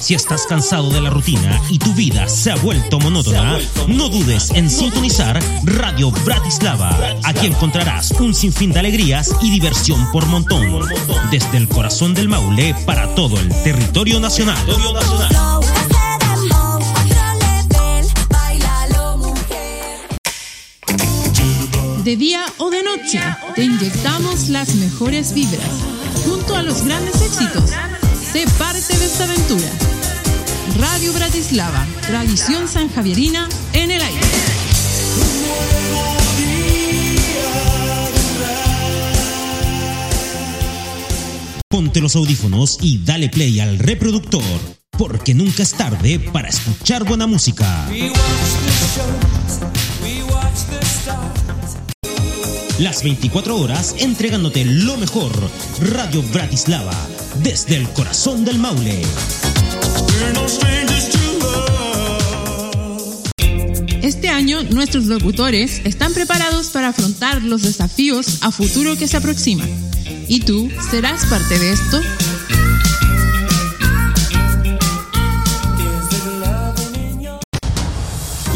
Si estás cansado de la rutina y tu vida se ha vuelto monótona, no dudes en sintonizar Radio Bratislava. Aquí encontrarás un sinfín de alegrías y diversión por montón. Desde el corazón del Maule para todo el territorio nacional. De día o de noche, te inyectamos las mejores vibras. Junto a los grandes éxitos, sé parte de esta aventura. Radio Bratislava, tradición sanjavierina en el aire. Ponte los audífonos y dale play al reproductor, porque nunca es tarde para escuchar buena música. Las 24 horas entregándote lo mejor. Radio Bratislava, desde el corazón del Maule. Este año nuestros locutores están preparados para afrontar los desafíos a futuro que se aproximan. ¿Y tú serás parte de esto?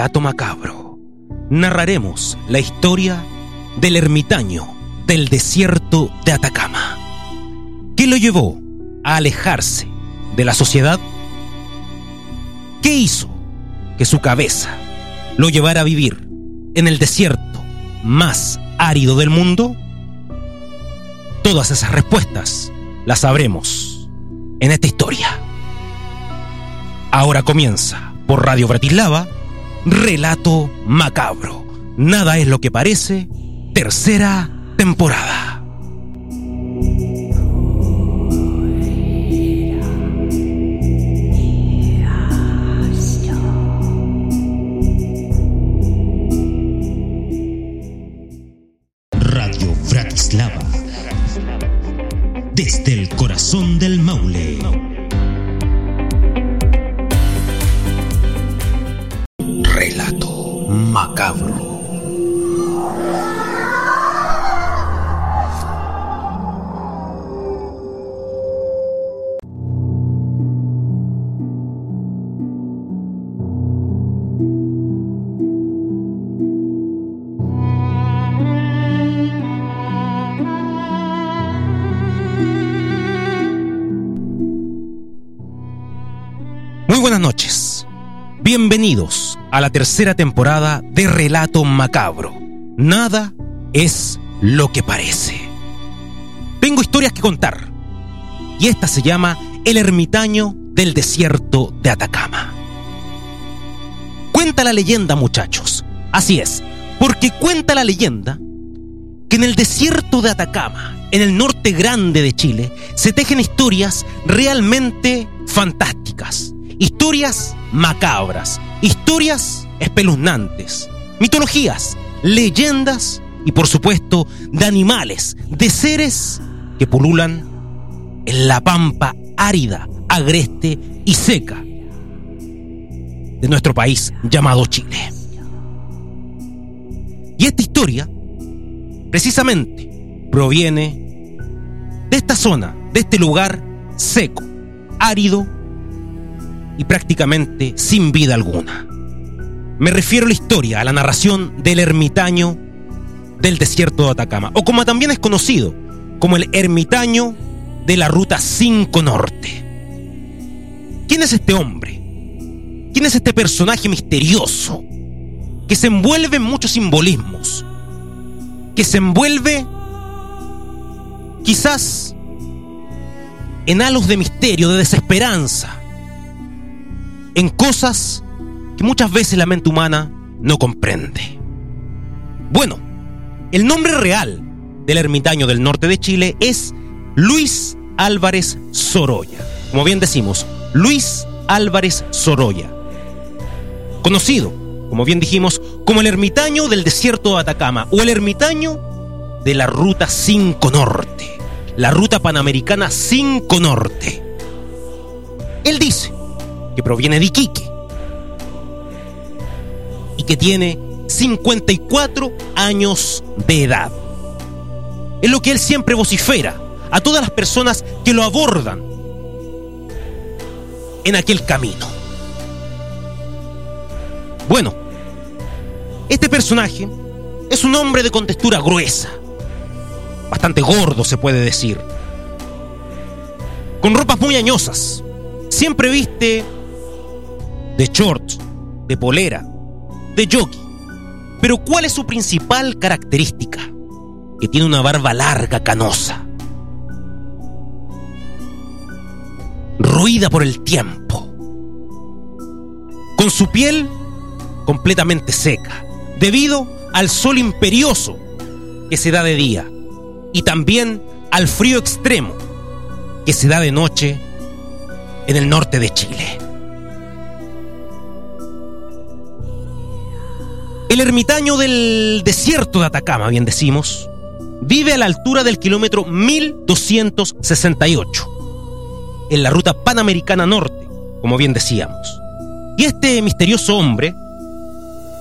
Relato Macabro, narraremos la historia del ermitaño del desierto de Atacama. ¿Qué lo llevó a alejarse de la sociedad? ¿Qué hizo que su cabeza lo llevara a vivir en el desierto más árido del mundo? Todas esas respuestas las sabremos en esta historia. Ahora comienza por Radio Bratislava, Relato Macabro. Nada es lo que parece, tercera temporada. Radio Bratislava. Desde el corazón del Maule. Noches. Bienvenidos a la tercera temporada de Relato Macabro. Nada es lo que parece. Tengo historias que contar. Y esta se llama El ermitaño del desierto de Atacama. Cuenta la leyenda, muchachos. Así es, porque cuenta la leyenda que en el desierto de Atacama, en el norte grande de Chile, se tejen historias realmente fantásticas, historias macabras, historias espeluznantes, mitologías, leyendas y por supuesto de animales, de seres que pululan en la pampa árida, agreste y seca de nuestro país llamado Chile. Y esta historia precisamente proviene de esta zona, de este lugar seco, árido y prácticamente sin vida alguna. Me refiero a la historia, a la narración del ermitaño del desierto de Atacama, o como también es conocido, como el ermitaño de la Ruta 5 Norte. ¿Quién es este hombre? ¿Quién es este personaje misterioso que se envuelve en muchos simbolismos? Que se envuelve quizás en halos de misterio, de desesperanza, en cosas que muchas veces la mente humana no comprende. Bueno, el nombre real del ermitaño del norte de Chile es Luis Álvarez Sorolla. Como bien decimos, Luis Álvarez Sorolla. Conocido, como bien dijimos, como el ermitaño del desierto de Atacama o el ermitaño de la Ruta 5 Norte, la Ruta Panamericana 5 Norte. Él dice que proviene de Iquique y que tiene 54 años de edad. Es lo que él siempre vocifera a todas las personas que lo abordan en aquel camino. Bueno, este personaje es un hombre de contextura gruesa, bastante gordo se puede decir, con ropas muy añosas, siempre viste de shorts, de polera, de jockey. Pero ¿cuál es su principal característica? Que tiene una barba larga, canosa. Ruida por el tiempo. Con su piel completamente seca, debido al sol imperioso que se da de día y también al frío extremo que se da de noche en el norte de Chile. El ermitaño del desierto de Atacama, bien decimos, vive a la altura del kilómetro 1268, en la ruta panamericana norte, como bien decíamos. Y este misterioso hombre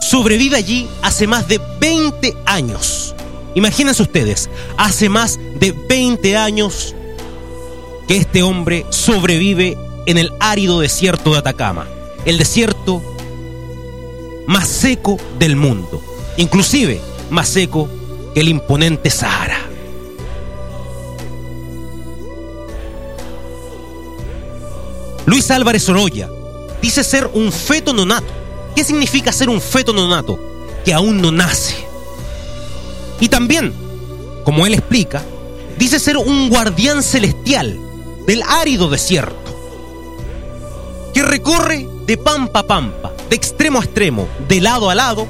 sobrevive allí hace más de 20 años. Imagínense ustedes, hace más de 20 años que este hombre sobrevive en el árido desierto de Atacama, el desierto más seco del mundo, inclusive más seco que el imponente Sahara. Luis Álvarez Oroya dice ser un feto nonato. ¿Qué significa ser un feto nonato? Que aún no nace. Y también, como él explica, dice ser un guardián celestial del árido desierto, que recorre de pampa a pampa, de extremo a extremo, de lado a lado,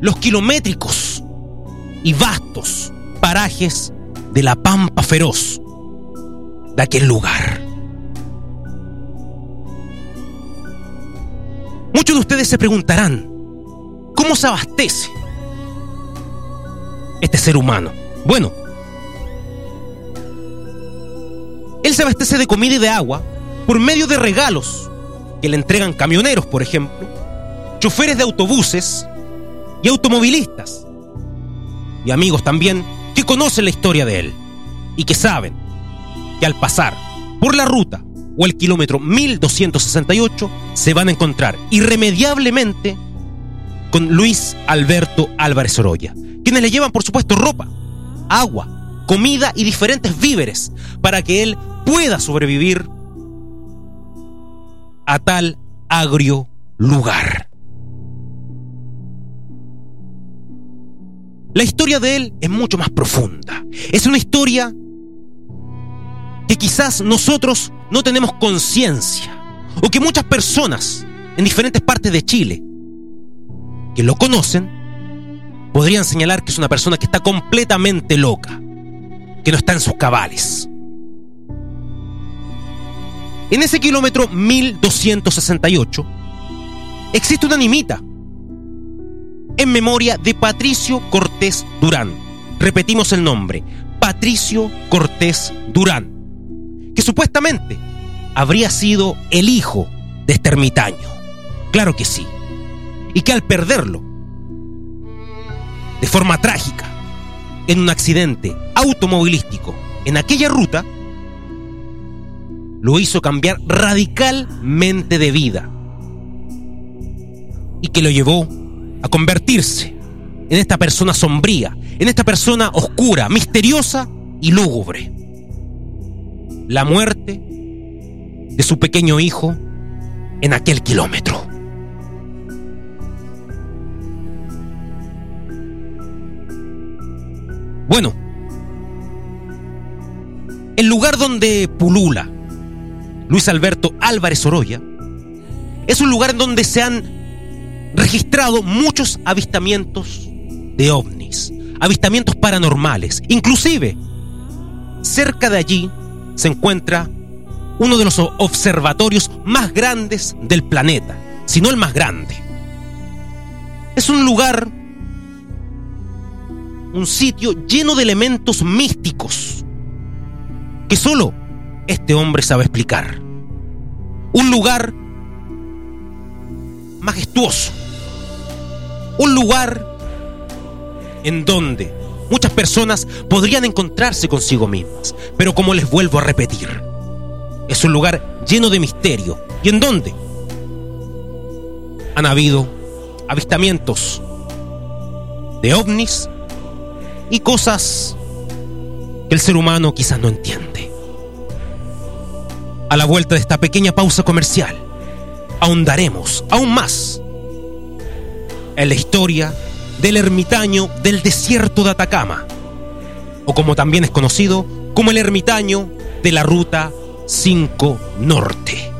los kilométricos y vastos parajes de la pampa feroz de aquel lugar. Muchos de ustedes se preguntarán, ¿cómo se abastece este ser humano? Bueno, él se abastece de comida y de agua por medio de regalos que le entregan camioneros, por ejemplo, choferes de autobuses y automovilistas, y amigos también que conocen la historia de él y que saben que al pasar por la ruta o el kilómetro 1268 se van a encontrar irremediablemente con Luis Alberto Álvarez Oroya, quienes le llevan por supuesto ropa, agua, comida y diferentes víveres para que él pueda sobrevivir a tal agrio lugar. La historia de él es mucho más profunda. Es una historia que quizás nosotros no tenemos conciencia o que muchas personas en diferentes partes de Chile que lo conocen podrían señalar que es una persona que está completamente loca, que no está en sus cabales. En ese kilómetro 1268 existe una nimita en memoria de Patricio Cortés Durán. Repetimos el nombre, Patricio Cortés Durán, que supuestamente habría sido el hijo de este ermitaño. Claro que sí. Y que al perderlo, de forma trágica, en un accidente automovilístico en aquella ruta, lo hizo cambiar radicalmente de vida y que lo llevó a convertirse en esta persona sombría, en esta persona oscura, misteriosa y lúgubre. La muerte de su pequeño hijo en aquel kilómetro. Bueno, el lugar donde pulula Luis Alberto Álvarez Oroya es un lugar en donde se han registrado muchos avistamientos de ovnis, avistamientos paranormales. Inclusive, cerca de allí se encuentra uno de los observatorios más grandes del planeta, si no el más grande. Es un lugar, un sitio lleno de elementos místicos que solo este hombre sabe explicar. Un lugar majestuoso. Un lugar en donde muchas personas podrían encontrarse consigo mismas. Pero como les vuelvo a repetir, es un lugar lleno de misterio. ¿Y en donde Han habido avistamientos de ovnis y cosas que el ser humano quizás no entiende. A la vuelta de esta pequeña pausa comercial, ahondaremos aún más en la historia del ermitaño del desierto de Atacama, o como también es conocido como el ermitaño de la ruta 5 Norte.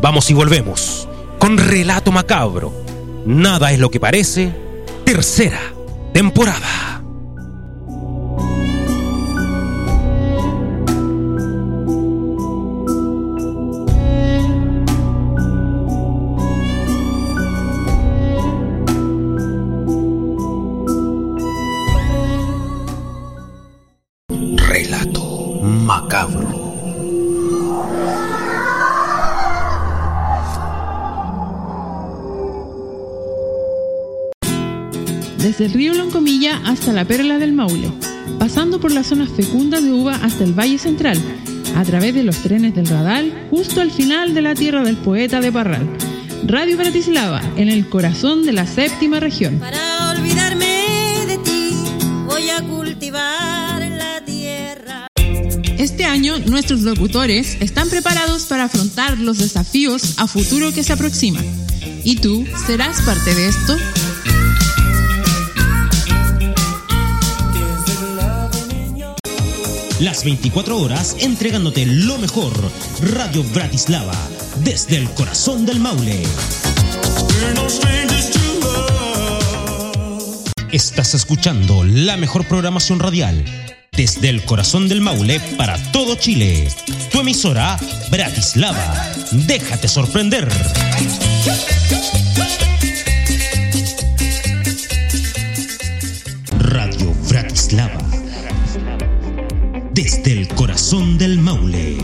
Vamos y volvemos con Relato Macabro. Nada es lo que parece. Tercera temporada. Hasta la Perla del Maule, pasando por las zonas fecundas de uva hasta el Valle Central, a través de los trenes del Radal, justo al final de la tierra del poeta de Parral. Radio Bratislava, en el corazón de la séptima región. Para olvidarme de ti, voy a cultivar la tierra. Este año, nuestros locutores están preparados para afrontar los desafíos a futuro que se aproximan. ¿Y tú serás parte de esto? Las 24 horas entregándote lo mejor. Radio Bratislava, desde el corazón del Maule. Estás escuchando la mejor programación radial. Desde el corazón del Maule para todo Chile. Tu emisora, Bratislava. Déjate sorprender. Radio Bratislava. Desde el corazón del Maule.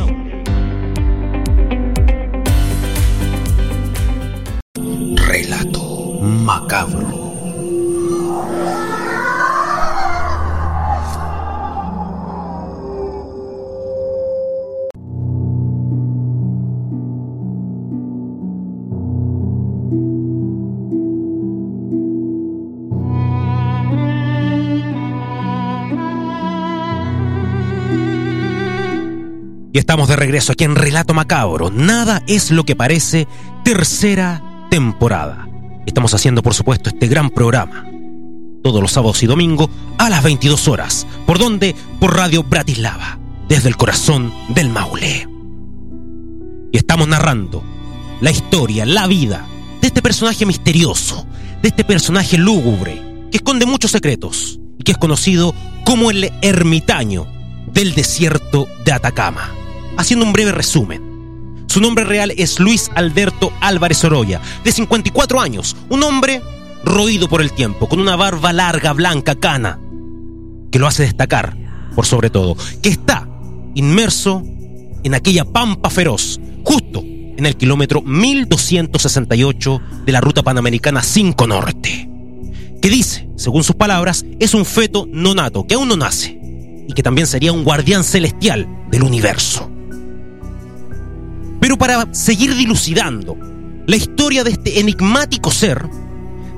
Relato macabro. Estamos de regreso aquí en Relato Macabro. Nada es lo que parece. Tercera temporada. Estamos haciendo, por supuesto, este gran programa. Todos los sábados y domingos a las 22 horas. ¿Por dónde? Por Radio Bratislava. Desde el corazón del Maule. Y estamos narrando la historia, la vida de este personaje misterioso, de este personaje lúgubre, que esconde muchos secretos y que es conocido como el ermitaño del desierto de Atacama. Haciendo un breve resumen. Su nombre real es Luis Alberto Álvarez Oroya, de 54 años, un hombre roído por el tiempo, con una barba larga, blanca, cana, que lo hace destacar, por sobre todo, que está inmerso en aquella pampa feroz, justo en el kilómetro 1268 de la ruta panamericana 5 Norte, que dice, según sus palabras, es un feto no nato, que aún no nace, y que también sería un guardián celestial del universo. Para seguir dilucidando la historia de este enigmático ser,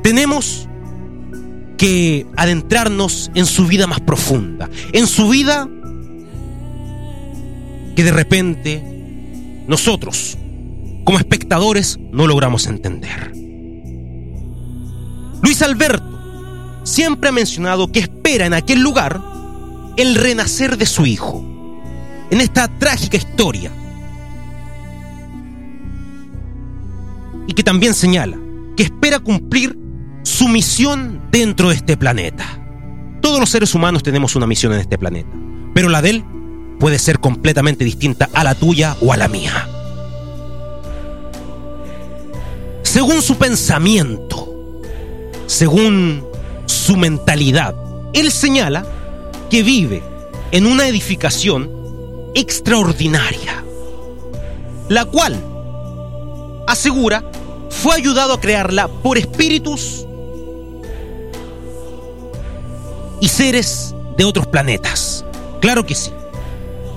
tenemos que adentrarnos en su vida más profunda, en su vida que de repente nosotros, como espectadores, no logramos entender. Luis Alberto siempre ha mencionado que espera en aquel lugar el renacer de su hijo, en esta trágica historia. Y que también señala que espera cumplir su misión dentro de este planeta. Todos los seres humanos tenemos una misión en este planeta, pero la de él puede ser completamente distinta a la tuya o a la mía. Según su pensamiento, según su mentalidad, él señala que vive en una edificación extraordinaria, la cual, asegura, fue ayudado a crearla por espíritus y seres de otros planetas. Claro que sí.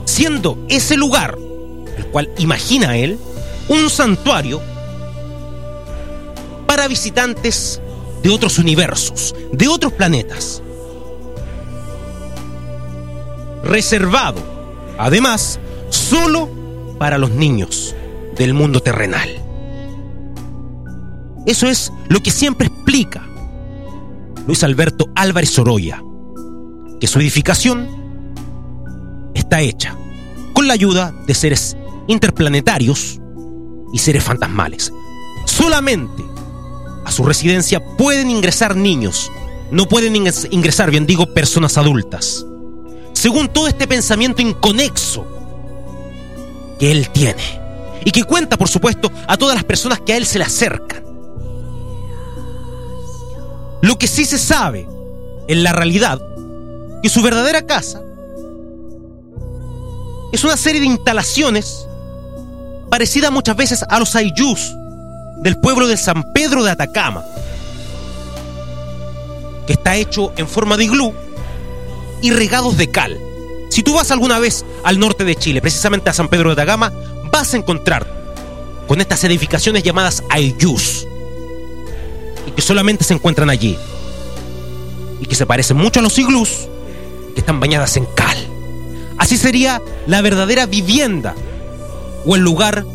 Siendo ese lugar, el cual imagina él, un santuario para visitantes de otros universos, de otros planetas. Reservado, además, solo para los niños del mundo terrenal. Eso es lo que siempre explica Luis Alberto Álvarez Sorolla, que su edificación está hecha con la ayuda de seres interplanetarios y seres fantasmales. Solamente a su residencia pueden ingresar niños, no pueden ingresar, bien digo, personas adultas. Según todo este pensamiento inconexo que él tiene y que cuenta, por supuesto, a todas las personas que a él se le acercan. Lo que sí se sabe en la realidad, que su verdadera casa es una serie de instalaciones parecida muchas veces a los ayllus del pueblo de San Pedro de Atacama, que está hecho en forma de iglú y regados de cal. Si tú vas alguna vez al norte de Chile, precisamente a San Pedro de Atacama, vas a encontrar con estas edificaciones llamadas ayllus y que solamente se encuentran allí y que se parecen mucho a los iglús que están bañadas en cal. Así sería la verdadera vivienda o el lugar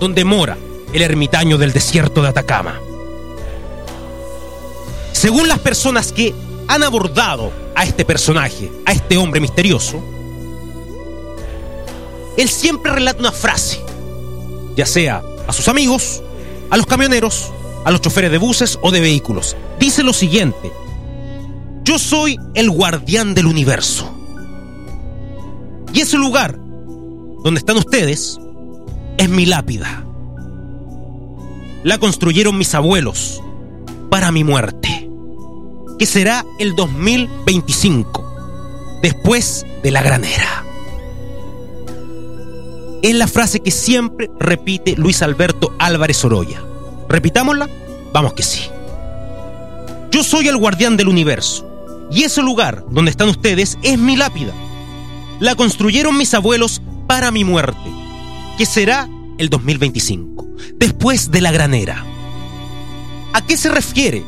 donde mora el ermitaño del desierto de Atacama. Según las personas que han abordado a este personaje, a este hombre misterioso, él siempre relata una frase, ya sea a sus amigos, a los camioneros, a los choferes de buses o de vehículos. Dice lo siguiente, yo soy el guardián del universo. Y ese lugar donde están ustedes es mi lápida. La construyeron mis abuelos para mi muerte, que será el 2025, después de la granera. Es la frase que siempre repite Luis Alberto Álvarez Oroya. Repitámosla, vamos que sí. Yo soy el guardián del universo, y ese lugar donde están ustedes es mi lápida. La construyeron mis abuelos para mi muerte, que será el 2025, después de la granera. ¿A qué se refiere?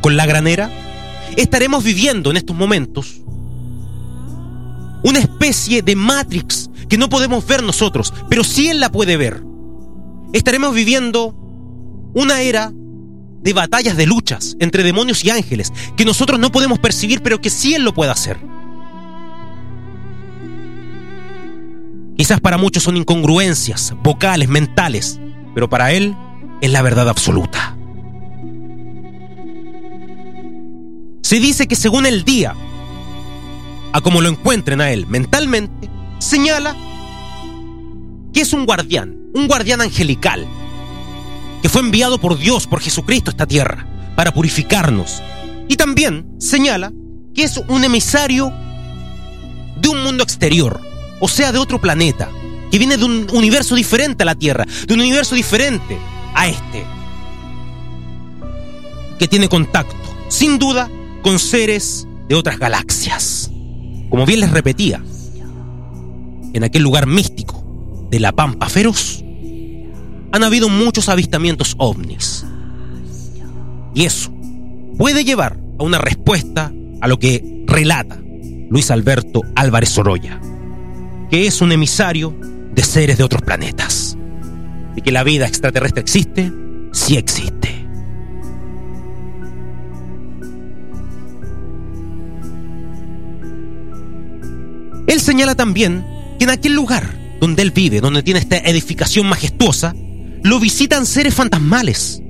Con la granera estaremos viviendo en estos momentos una especie de Matrix que no podemos ver nosotros, pero sí Él la puede ver. Estaremos viviendo una era de batallas, de luchas entre demonios y ángeles, que nosotros no podemos percibir, pero que sí Él lo puede hacer. Quizás para muchos son incongruencias vocales, mentales, pero para Él es la verdad absoluta. Se dice que según el día, a como lo encuentren a Él mentalmente, señala que es un guardián, un guardián angelical, que fue enviado por Dios, por Jesucristo a esta tierra, para purificarnos. Y también señala que es un emisario de un mundo exterior, o sea, de otro planeta, que viene de un universo diferente a la Tierra, de un universo diferente a este, que tiene contacto, sin duda, con seres de otras galaxias. Como bien les repetía, en aquel lugar místico de la Pampa Feroz, han habido muchos avistamientos ovnis. Y eso puede llevar a una respuesta a lo que relata Luis Alberto Álvarez Sorolla que es un emisario de seres de otros planetas. Y que la vida extraterrestre existe, sí existe. Él señala también que en aquel lugar donde él vive, donde tiene esta edificación majestuosa, lo visitan seres fantasmales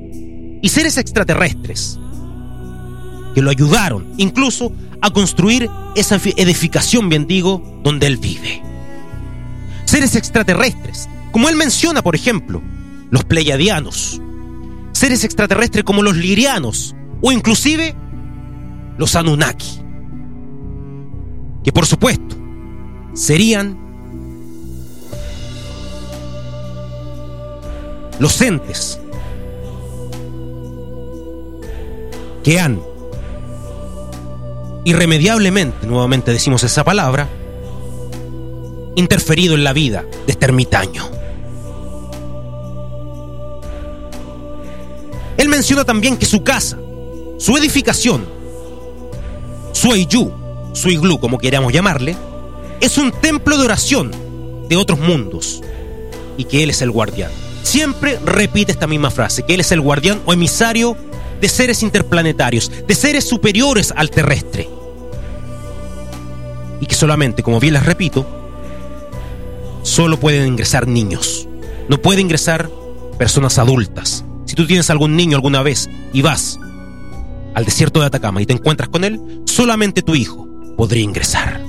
y seres extraterrestres que lo ayudaron incluso a construir esa edificación, bien digo, donde él vive. Seres extraterrestres, como él menciona, por ejemplo, los pleiadianos, seres extraterrestres como los lirianos o inclusive los Anunnaki, que por supuesto serían los entes que han irremediablemente, nuevamente decimos esa palabra, interferido en la vida de este ermitaño. Él menciona también que su casa, su edificación, su Eiyu, su iglú, como queramos llamarle, es un templo de oración de otros mundos y que Él es el guardián. Siempre repite esta misma frase, que Él es el guardián o emisario de seres interplanetarios, de seres superiores al terrestre. Y que solamente, como bien les repito, solo pueden ingresar niños. No pueden ingresar personas adultas. Si tú tienes algún niño alguna vez y vas al desierto de Atacama y te encuentras con él, solamente tu hijo podría ingresar.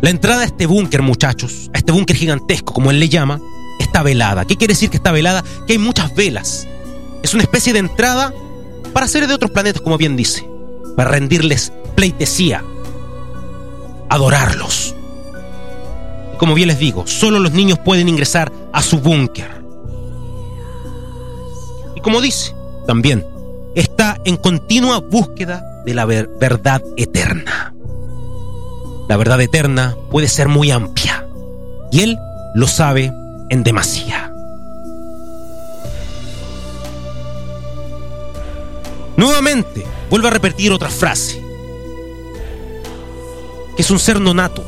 La entrada a este búnker, muchachos, a este búnker gigantesco, como él le llama, está velada. ¿Qué quiere decir que está velada? Que hay muchas velas. Es una especie de entrada para seres de otros planetas, como bien dice, para rendirles pleitesía, adorarlos. Como bien les digo, solo los niños pueden ingresar a su búnker. Y como dice, también está en continua búsqueda de la ver verdad eterna. La verdad eterna puede ser muy amplia y él lo sabe en demasía. Nuevamente, vuelvo a repetir otra frase. Que es un ser nonato,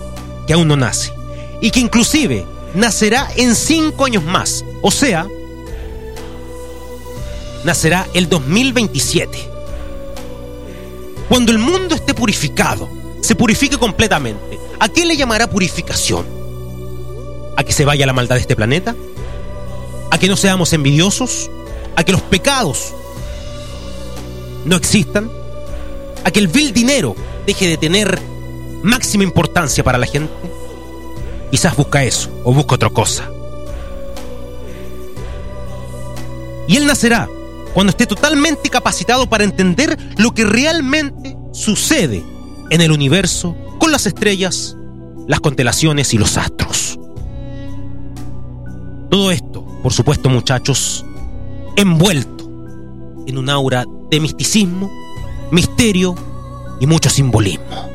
que aún no nace. Y que inclusive nacerá en cinco años más. O sea, nacerá el 2027. Cuando el mundo esté purificado, se purifique completamente. ¿A qué le llamará purificación? ¿A que se vaya la maldad de este planeta? ¿A que no seamos envidiosos? ¿A que los pecados no existan? ¿A que el vil dinero deje de tener máxima importancia para la gente? Quizás busca eso o busca otra cosa. Y él nacerá cuando esté totalmente capacitado para entender lo que realmente sucede en el universo con las estrellas, las constelaciones y los astros. Todo esto, por supuesto muchachos, envuelto en un aura de misticismo, misterio y mucho simbolismo.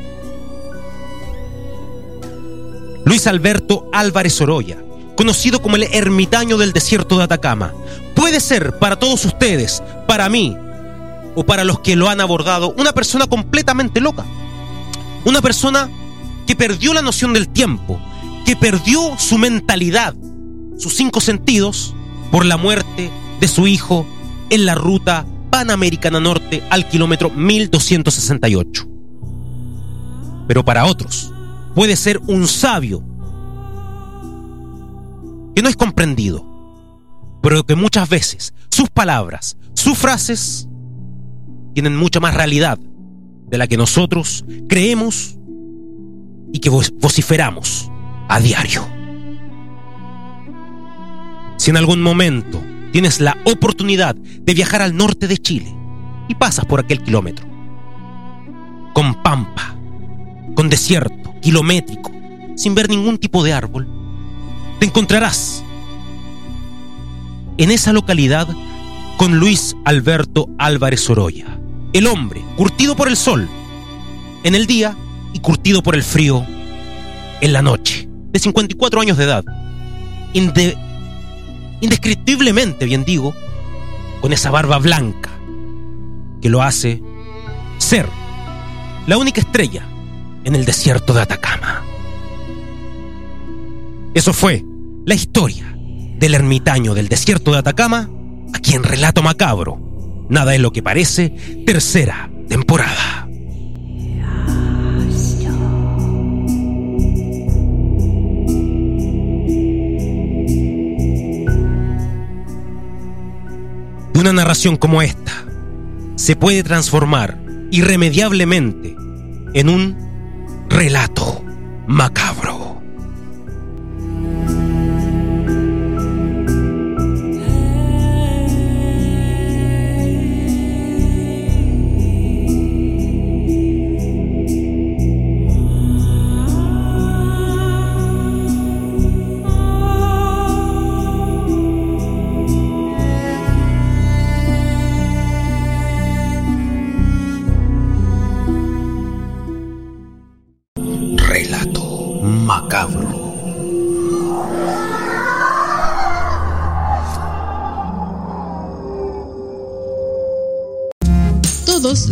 Luis Alberto Álvarez Oroya, conocido como el ermitaño del desierto de Atacama, puede ser para todos ustedes, para mí o para los que lo han abordado, una persona completamente loca. Una persona que perdió la noción del tiempo, que perdió su mentalidad, sus cinco sentidos, por la muerte de su hijo en la ruta Panamericana Norte al kilómetro 1268. Pero para otros puede ser un sabio que no es comprendido, pero que muchas veces sus palabras, sus frases, tienen mucha más realidad de la que nosotros creemos y que vociferamos a diario. Si en algún momento tienes la oportunidad de viajar al norte de Chile y pasas por aquel kilómetro, con pampa, con desierto, kilométrico, sin ver ningún tipo de árbol, te encontrarás en esa localidad con Luis Alberto Álvarez Oroya, el hombre curtido por el sol en el día y curtido por el frío en la noche, de 54 años de edad, inde indescriptiblemente, bien digo, con esa barba blanca que lo hace ser la única estrella en el desierto de Atacama. Eso fue la historia del ermitaño del desierto de Atacama, aquí en Relato Macabro. Nada es lo que parece, tercera temporada. Una narración como esta se puede transformar irremediablemente en un relato macabro.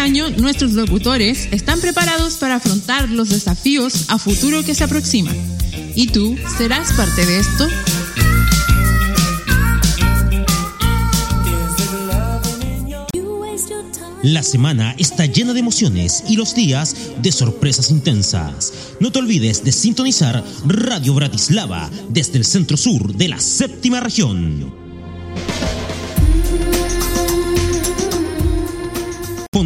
Año nuestros locutores están preparados para afrontar los desafíos a futuro que se aproximan. ¿Y tú serás parte de esto? La semana está llena de emociones y los días de sorpresas intensas. No te olvides de sintonizar Radio Bratislava desde el centro sur de la séptima región.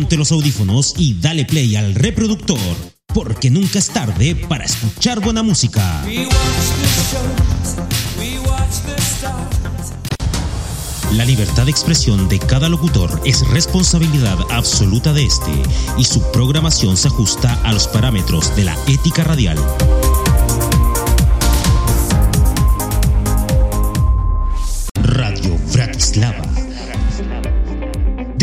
Ponte los audífonos y dale play al reproductor, porque nunca es tarde para escuchar buena música. La libertad de expresión de cada locutor es responsabilidad absoluta de este y su programación se ajusta a los parámetros de la ética radial.